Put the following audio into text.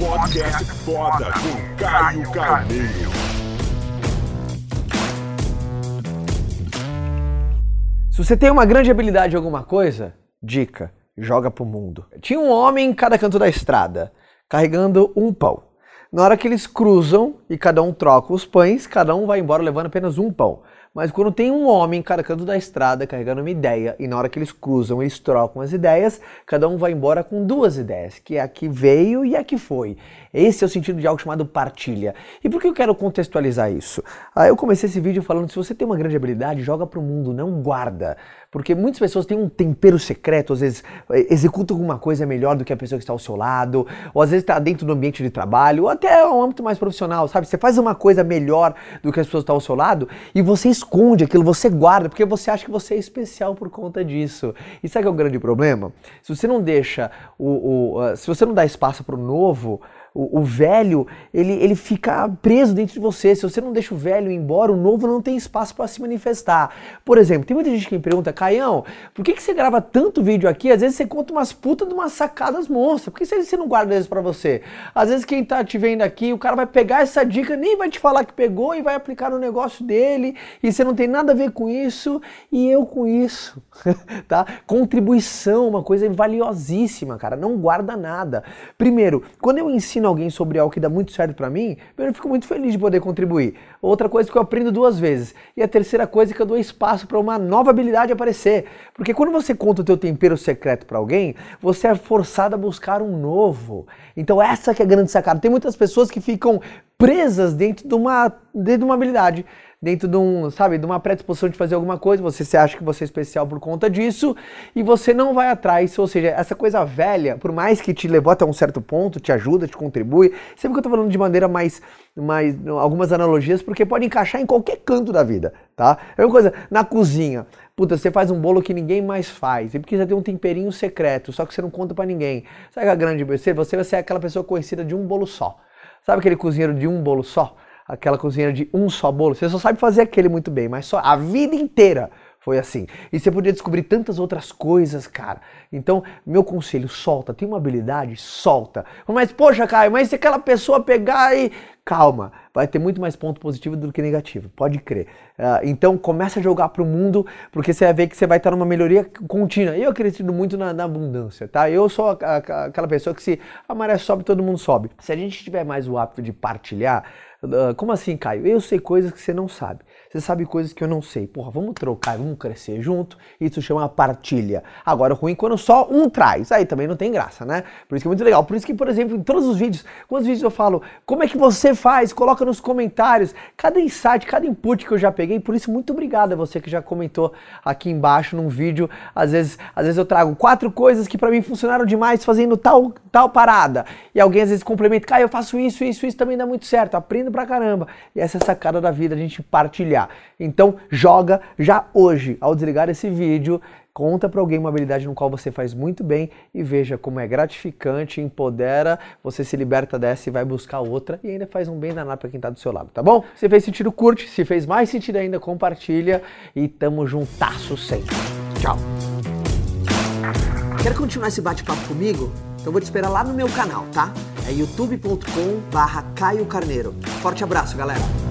Podcast foda com Caio Carneiro. Se você tem uma grande habilidade em alguma coisa, dica, joga pro mundo. Tinha um homem em cada canto da estrada, carregando um pão. Na hora que eles cruzam e cada um troca os pães, cada um vai embora levando apenas um pão. Mas quando tem um homem canto da estrada carregando uma ideia e na hora que eles cruzam, eles trocam as ideias, cada um vai embora com duas ideias, que é a que veio e a que foi. Esse é o sentido de algo chamado partilha. E por que eu quero contextualizar isso? Ah, eu comecei esse vídeo falando: se você tem uma grande habilidade, joga para o mundo, não guarda. Porque muitas pessoas têm um tempero secreto, às vezes eh, executam alguma coisa melhor do que a pessoa que está ao seu lado, ou às vezes está dentro do ambiente de trabalho, ou até um âmbito mais profissional, sabe? Você faz uma coisa melhor do que as pessoas que estão ao seu lado e você esconde aquilo, você guarda, porque você acha que você é especial por conta disso. E sabe que é o grande problema? Se você não deixa o. o se você não dá espaço para o novo, o, o, velho, ele, ele fica preso dentro de você. Se você não deixa o velho embora, o novo não tem espaço para se manifestar. Por exemplo, tem muita gente que me pergunta, Caião, por que, que você grava tanto vídeo aqui? Às vezes você conta umas putas de umas sacadas monstras. Por que você não guarda isso para você? Às vezes quem tá te vendo aqui, o cara vai pegar essa dica, nem vai te falar que pegou e vai aplicar no negócio dele, e você não tem nada a ver com isso, e eu com isso, tá? Contribuição, uma coisa valiosíssima, cara. Não guarda nada. Primeiro, quando eu ensino alguém sobre algo que dá muito certo para mim, eu fico muito feliz de poder contribuir. Outra coisa que eu aprendo duas vezes. E a terceira coisa é que eu dou espaço para uma nova habilidade aparecer. Porque quando você conta o teu tempero secreto para alguém, você é forçado a buscar um novo. Então essa que é a grande sacada. Tem muitas pessoas que ficam presas dentro de uma, dentro de uma habilidade dentro de um, sabe, de uma predisposição de fazer alguma coisa, você se acha que você é especial por conta disso e você não vai atrás, ou seja, essa coisa velha, por mais que te levou até um certo ponto, te ajuda, te contribui, sempre que eu tô falando de maneira mais, mais algumas analogias, porque pode encaixar em qualquer canto da vida, tá? É uma coisa, na cozinha, Puta, você faz um bolo que ninguém mais faz. E porque você tem um temperinho secreto, só que você não conta para ninguém. Sabe a grande você, você vai ser aquela pessoa conhecida de um bolo só. Sabe aquele cozinheiro de um bolo só? aquela cozinheira de um só bolo. Você só sabe fazer aquele muito bem, mas só a vida inteira foi assim. E você podia descobrir tantas outras coisas, cara. Então, meu conselho, solta. Tem uma habilidade, solta. Mas, poxa, Caio, mas se aquela pessoa pegar e. Calma, vai ter muito mais ponto positivo do que negativo, pode crer. Uh, então, começa a jogar para o mundo, porque você vai ver que você vai estar numa melhoria contínua. Eu acredito muito na, na abundância, tá? Eu sou a, a, aquela pessoa que se a maré sobe, todo mundo sobe. Se a gente tiver mais o hábito de partilhar, uh, como assim, Caio? Eu sei coisas que você não sabe. Você sabe coisas que eu não sei. Porra, vamos trocar, vamos crescer junto. Isso chama partilha. Agora, ruim quando só um traz. Aí também não tem graça, né? Por isso que é muito legal. Por isso que, por exemplo, em todos os vídeos, quantos vídeos eu falo, como é que você faz? Coloca nos comentários. Cada insight, cada input que eu já peguei. Por isso, muito obrigado a você que já comentou aqui embaixo num vídeo. Às vezes, às vezes eu trago quatro coisas que para mim funcionaram demais fazendo tal, tal parada. E alguém às vezes complementa, cara, eu faço isso, isso, isso também dá muito certo. Aprendo pra caramba. E essa é a sacada da vida, a gente partilhar. Então joga já hoje, ao desligar esse vídeo, conta para alguém uma habilidade no qual você faz muito bem e veja como é gratificante, empodera, você se liberta dessa e vai buscar outra e ainda faz um bem danado para quem está do seu lado, tá bom? Se fez sentido, curte, se fez mais sentido ainda, compartilha e tamo juntasso sempre. Tchau! Quer continuar esse bate-papo comigo? Então vou te esperar lá no meu canal, tá? É youtube.com barra Caio Carneiro. Forte abraço, galera!